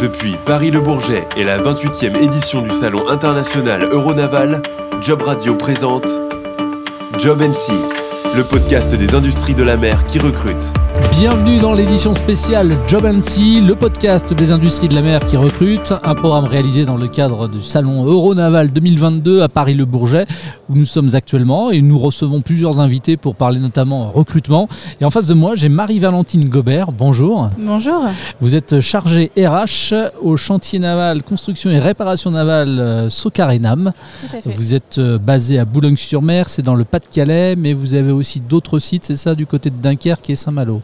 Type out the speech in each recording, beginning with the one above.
Depuis Paris-Le Bourget et la 28e édition du Salon international Euronaval, Job Radio présente Job MC, le podcast des industries de la mer qui recrute. Bienvenue dans l'édition spéciale Job Sea, le podcast des industries de la mer qui recrute, un programme réalisé dans le cadre du salon Euronaval 2022 à Paris-Le Bourget, où nous sommes actuellement et nous recevons plusieurs invités pour parler notamment recrutement. Et en face de moi, j'ai Marie-Valentine Gobert. Bonjour. Bonjour. Vous êtes chargée RH au chantier naval construction et réparation navale euh, Socarenam. Tout à fait. Vous êtes euh, basé à Boulogne-sur-Mer, c'est dans le Pas-de-Calais, mais vous avez aussi d'autres sites, c'est ça, du côté de Dunkerque et Saint-Malo.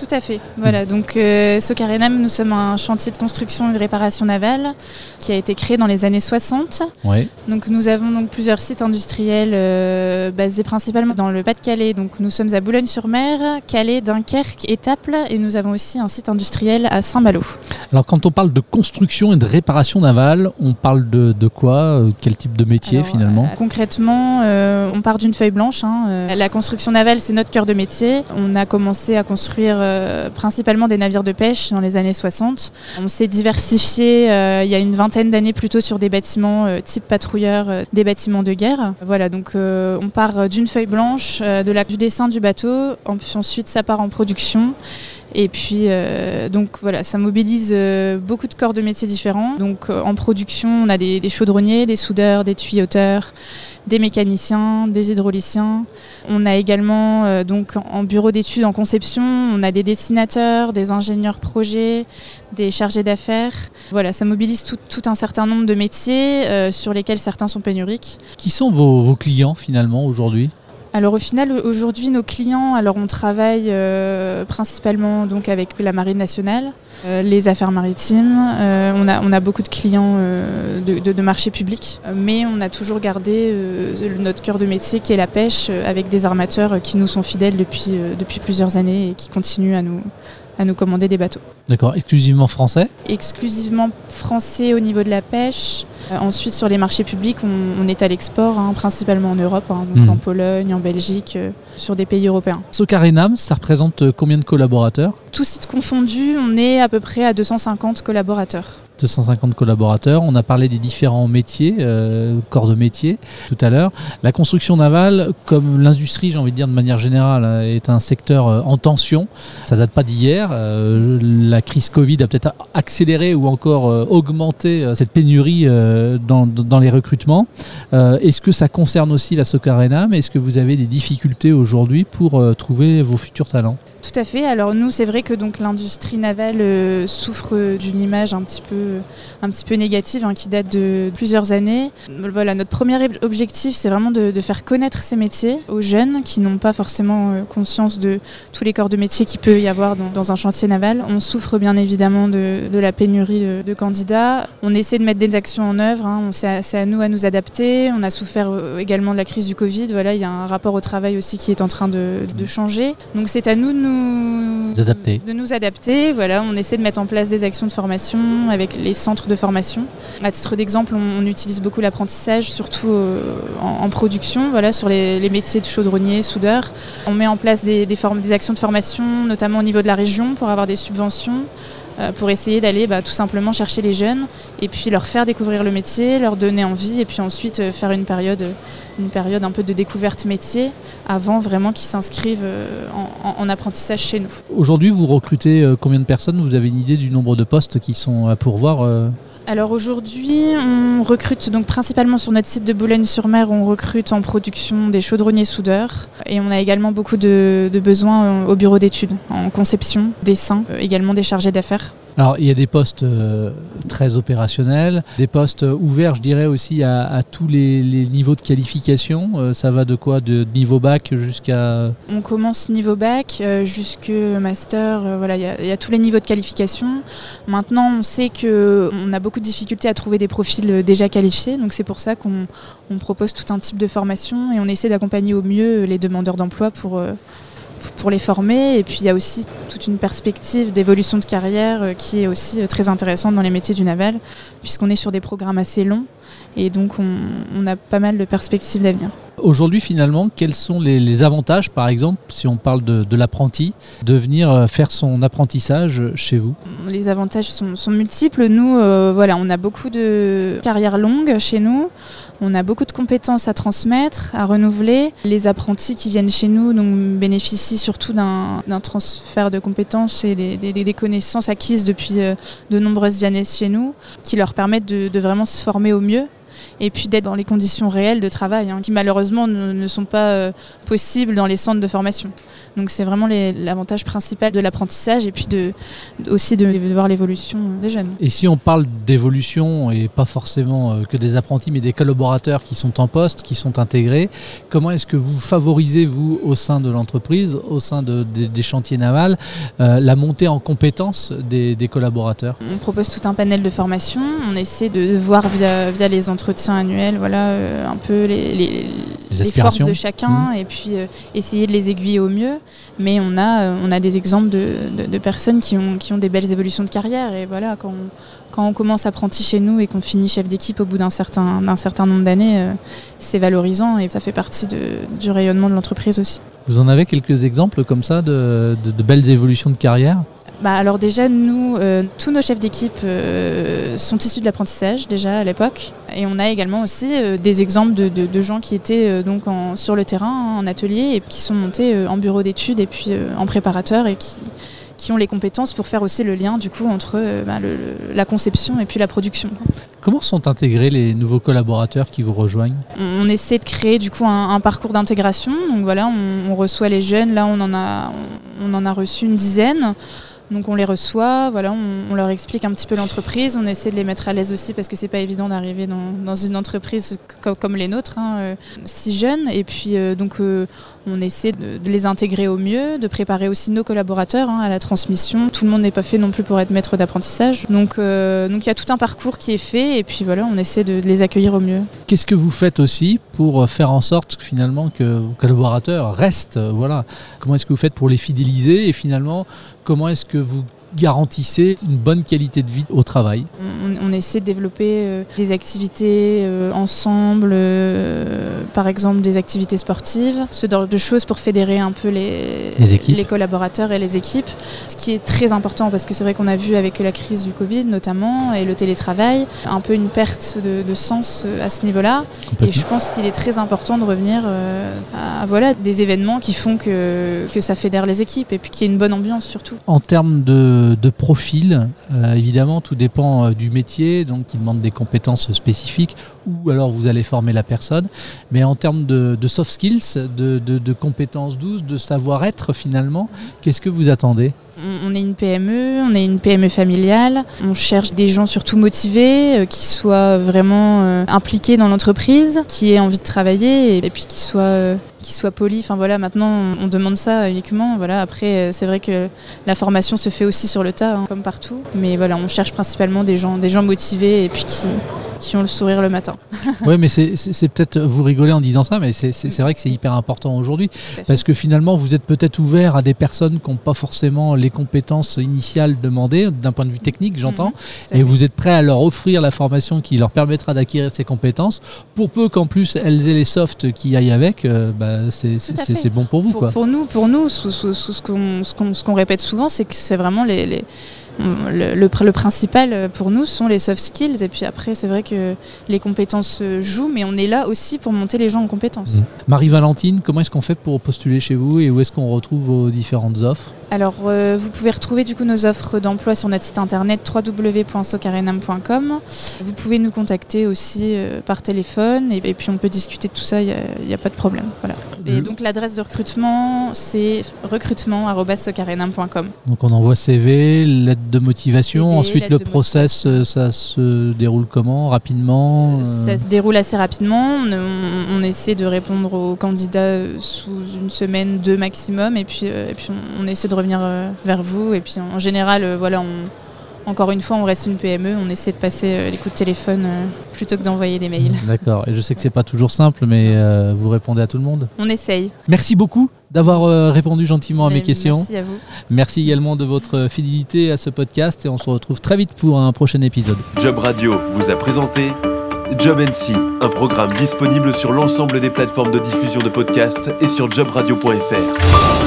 Tout à fait. Voilà, donc euh, Socarenam, nous sommes un chantier de construction et de réparation navale qui a été créé dans les années 60. Oui. Donc nous avons donc plusieurs sites industriels euh, basés principalement dans le Pas-de-Calais. Donc nous sommes à Boulogne-sur-Mer, Calais, Dunkerque, Étaples et nous avons aussi un site industriel à Saint-Malo. Alors quand on parle de construction et de réparation navale, on parle de, de quoi euh, Quel type de métier Alors, finalement euh, Concrètement, on part d'une feuille blanche. hein, la construction navale, c'est notre cœur de métier. On a commencé à construire euh, principalement des navires de pêche dans les années 60. On s'est diversifié euh, il y a une vingtaine d'années plutôt sur des bâtiments euh, type patrouilleur, des bâtiments de guerre. Voilà, donc on part d'une feuille blanche, du dessin du bateau. En- ensuite, ça part en production. Et puis, euh, donc voilà, ça mobilise euh, beaucoup de corps de métiers différents. Donc, euh, en production, on a des, chaudronniers, des soudeurs, des tuyauteurs, des mécaniciens, des hydrauliciens. On a également, donc, en bureau d'études, en conception, on a des dessinateurs, des ingénieurs projets, des chargés d'affaires. Voilà, ça mobilise tout, un certain nombre de métiers sur lesquels certains sont pénuriques. Qui sont vos clients finalement aujourd'hui? Alors au final aujourd'hui nos clients, alors on travaille euh, principalement donc avec la marine nationale, euh, les affaires maritimes, euh, on, a, on a beaucoup de clients de, de, marché public, mais on a toujours gardé notre cœur de métier qui est la pêche avec des armateurs qui nous sont fidèles depuis, depuis plusieurs années et qui continuent à nous, à nous commander des bateaux. D'accord, exclusivement français Exclusivement français au niveau de la pêche. Euh, ensuite sur les marchés publics on, on est à l'export, hein, principalement en Europe, hein, donc Mhm. en Pologne, en Belgique, euh, sur des pays européens. Socarenam, ça représente euh, combien de collaborateurs? Tous sites confondus, on est à peu près à 250 collaborateurs. 250 collaborateurs. On a parlé des différents métiers, euh, corps de métier tout à l'heure. La construction navale, comme l'industrie, j'ai envie de dire de manière générale, euh, est un secteur euh, en tension. Ça date pas d'hier. La crise Covid a peut-être accéléré ou encore augmenté cette pénurie dans, dans les recrutements. Est-ce que ça concerne aussi la Socarenam Est-ce que vous avez des difficultés aujourd'hui pour trouver vos futurs talents? Tout à fait. Alors nous, c'est vrai que donc l'industrie navale euh, souffre d'une image un petit peu, un petit peu négative hein, qui date de plusieurs années. Voilà, notre premier ob- objectif, c'est vraiment de, faire connaître ces métiers aux jeunes qui n'ont pas forcément euh, conscience de tous les corps de métier qu'il peut y avoir dans, un chantier naval. On souffre bien évidemment de, la pénurie de, candidats. On essaie de mettre des actions en œuvre. hein. C'est à, nous à nous adapter. On a souffert euh, également de la crise du Covid. Voilà, il y a un rapport au travail aussi qui est en train de, de changer. Donc c'est à nous de nous Adapter. de nous adapter. Voilà, on essaie de mettre en place des actions de formation avec les centres de formation. À titre d'exemple, on, on utilise beaucoup l'apprentissage, surtout euh, en, en production, voilà, sur les, les métiers de chaudronnier, soudeur. On met en place des, des, actions de formation, notamment au niveau de la région, pour avoir des subventions, pour essayer d'aller bah, tout simplement chercher les jeunes et puis leur faire découvrir le métier, leur donner envie, et puis ensuite euh, faire une période, une période un peu de découverte métier avant vraiment qu'ils s'inscrivent euh, en- en- en apprentissage chez nous. Aujourd'hui, vous recrutez euh, combien de personnes? Vous avez une idée du nombre de postes qui sont à pourvoir euh? Alors aujourd'hui, on recrute donc principalement sur notre site de Boulogne-sur-Mer, on recrute en production des chaudronniers soudeurs et on a également beaucoup de, besoins euh, au bureau d'études, en conception, dessin, euh, également des chargés d'affaires. Alors, il y a des postes euh, très opérationnels, des postes ouverts, je dirais aussi à, tous les, niveaux de qualification. Euh, ça va de quoi? De niveau bac jusqu'à. On commence niveau bac euh, jusque master, voilà, il y, y a tous les niveaux de qualification. Maintenant, on sait que on a beaucoup de difficultés à trouver des profils déjà qualifiés, donc c'est pour ça qu'on on propose tout un type de formation et on essaie d'accompagner au mieux les demandeurs d'emploi pour pour- les former. Et puis il y a aussi toute une perspective d'évolution de carrière euh, qui est aussi euh, très intéressante dans les métiers du naval, puisqu'on est sur des programmes assez longs et donc on, on a pas mal de perspectives d'avenir. Aujourd'hui, finalement, quels sont les, avantages, par exemple, si on parle de, l'apprenti, de venir euh, faire son apprentissage chez vous? Les avantages sont, multiples. Nous, euh, voilà, on a beaucoup de carrières longues chez nous. On a beaucoup de compétences à transmettre, à renouveler. Les apprentis qui viennent chez nous bénéficient surtout d'un transfert de compétences et des, connaissances acquises depuis euh, de nombreuses années chez nous, qui leur permettent de vraiment se former au mieux et puis d'être dans les conditions réelles de travail, hein, qui malheureusement ne, sont pas euh, possibles dans les centres de formation. Donc c'est vraiment l'avantage principal de l'apprentissage et puis de, aussi de, voir l'évolution des jeunes. Et si on parle d'évolution et pas forcément euh, que des apprentis mais des collaborateurs qui sont en poste, qui sont intégrés, comment est-ce que vous favorisez vous au sein de l'entreprise, au sein des chantiers navals, euh, la montée en compétences des, collaborateurs? On propose tout un panel de formation, on essaie de, voir via, via les entretiens annuel, voilà, euh, un peu les, les, forces de chacun mmh. et puis euh, essayer de les aiguiller au mieux. Mais on a, euh, on a des exemples de, de, personnes qui ont, qui ont des belles évolutions de carrière et voilà, quand on, quand on commence apprenti chez nous et qu'on finit chef d'équipe au bout d'un certain, d'un certain nombre d'années, c'est valorisant et ça fait partie de, du rayonnement de l'entreprise aussi. Vous en avez quelques exemples comme ça de, de belles évolutions de carrière? Bah, alors déjà, nous, euh, tous nos chefs d'équipe euh, sont issus de l'apprentissage déjà à l'époque. Et on a également aussi euh, des exemples de, gens qui étaient donc sur le terrain, en atelier, et qui sont montés en bureau d'études et puis en préparateur et qui, qui ont les compétences pour faire aussi le lien du coup entre bah, la conception et puis la production. Comment sont intégrés les nouveaux collaborateurs qui vous rejoignent? On, essaie de créer du coup un, parcours d'intégration. Donc voilà, on, reçoit les jeunes. Là, on en a, on en a reçu une dizaine. Donc on les reçoit, voilà, on, leur explique un petit peu l'entreprise, on essaie de les mettre à l'aise aussi parce que c'est pas évident d'arriver dans, une entreprise comme, les nôtres, hein, euh, si jeunes. Et puis euh, donc euh, on essaie de, les intégrer au mieux, de préparer aussi nos collaborateurs hein, à la transmission. Tout le monde n'est pas fait non plus pour être maître d'apprentissage. Donc donc il y a tout un parcours qui est fait et puis voilà, on essaie de, les accueillir au mieux. Qu'est-ce que vous faites aussi pour faire en sorte finalement que vos collaborateurs restent voilà Comment est-ce que vous faites pour les fidéliser et finalement comment est-ce que vous garantissez une bonne qualité de vie au travail on, essaie de développer euh, des activités euh, ensemble, euh, par exemple des activités sportives, ce genre de choses pour fédérer un peu les, les, collaborateurs et les équipes. Ce qui est très important parce que c'est vrai qu'on a vu avec la crise du Covid notamment et le télétravail, un peu une perte de, sens à ce niveau-là. Et je pense qu'il est très important de revenir à voilà, des événements qui font que, que ça fédère les équipes et puis qu'il y ait une bonne ambiance surtout. En termes de de, profil. Euh, évidemment, tout dépend euh, du métier, donc il demande des compétences spécifiques, ou alors vous allez former la personne. Mais en termes de, soft skills, de, compétences douces, de savoir-être finalement, qu'est-ce que vous attendez? On est une PME, on est une PME familiale. On cherche des gens surtout motivés, euh, qui soient vraiment impliqués dans l'entreprise, qui aient envie de travailler et, puis qui soient qui soit. Enfin voilà, maintenant on demande ça uniquement. Voilà, après euh, c'est vrai que la formation se fait aussi sur le tas, hein, comme partout. Mais voilà, on cherche principalement des gens, des gens motivés et puis qui, qui ont le sourire le matin. oui, mais c'est peut-être, vous rigolez en disant ça, mais c'est vrai que c'est hyper important aujourd'hui, parce que finalement, vous êtes peut-être ouvert à des personnes qui n'ont pas forcément les compétences initiales demandées, d'un point de vue technique, j'entends, mhm, et vous êtes prêt à leur offrir la formation qui leur permettra d'acquérir ces compétences, pour peu qu'en plus elles aient les softs qui aillent avec, euh, bah, c'est bon pour vous. Pour, pour nous, pour nous ce qu'on répète souvent, c'est que c'est vraiment les le, le, principal pour nous sont les soft skills. Et puis après, c'est vrai que les compétences jouent, mais on est là aussi pour monter les gens en compétences. Mmh. Marie-Valentine, comment est-ce qu'on fait pour postuler chez vous et où est-ce qu'on retrouve vos différentes offres? Alors, euh, vous pouvez retrouver du coup nos offres d'emploi sur notre site internet www.socarenam.com. Vous pouvez nous contacter aussi euh, par téléphone et, puis on peut discuter de tout ça, il n'y a, pas de problème. Voilà. Et donc l'adresse de recrutement, c'est recrutement.socarenam.com. Donc on envoie CV, lettre de motivation. Ensuite, le process, euh, ça se déroule comment Rapidement euh Ça se déroule assez rapidement. On, essaie de répondre aux candidats sous une semaine, deux maximum. Et puis, et puis on, essaie de revenir vers vous. Et puis en général, voilà, on encore une fois, on reste une PME, on essaie de passer euh, les coups de téléphone euh, plutôt que d'envoyer des mails. D'accord, et je sais que c'est pas toujours simple, mais euh, vous répondez à tout le monde On essaye. Merci beaucoup d'avoir répondu gentiment à mes questions. Merci à vous. Merci également de votre fidélité à ce podcast et on se retrouve très vite pour un prochain épisode. Job Radio vous a présenté Job NC, un programme disponible sur l'ensemble des plateformes de diffusion de podcasts et sur jobradio.fr.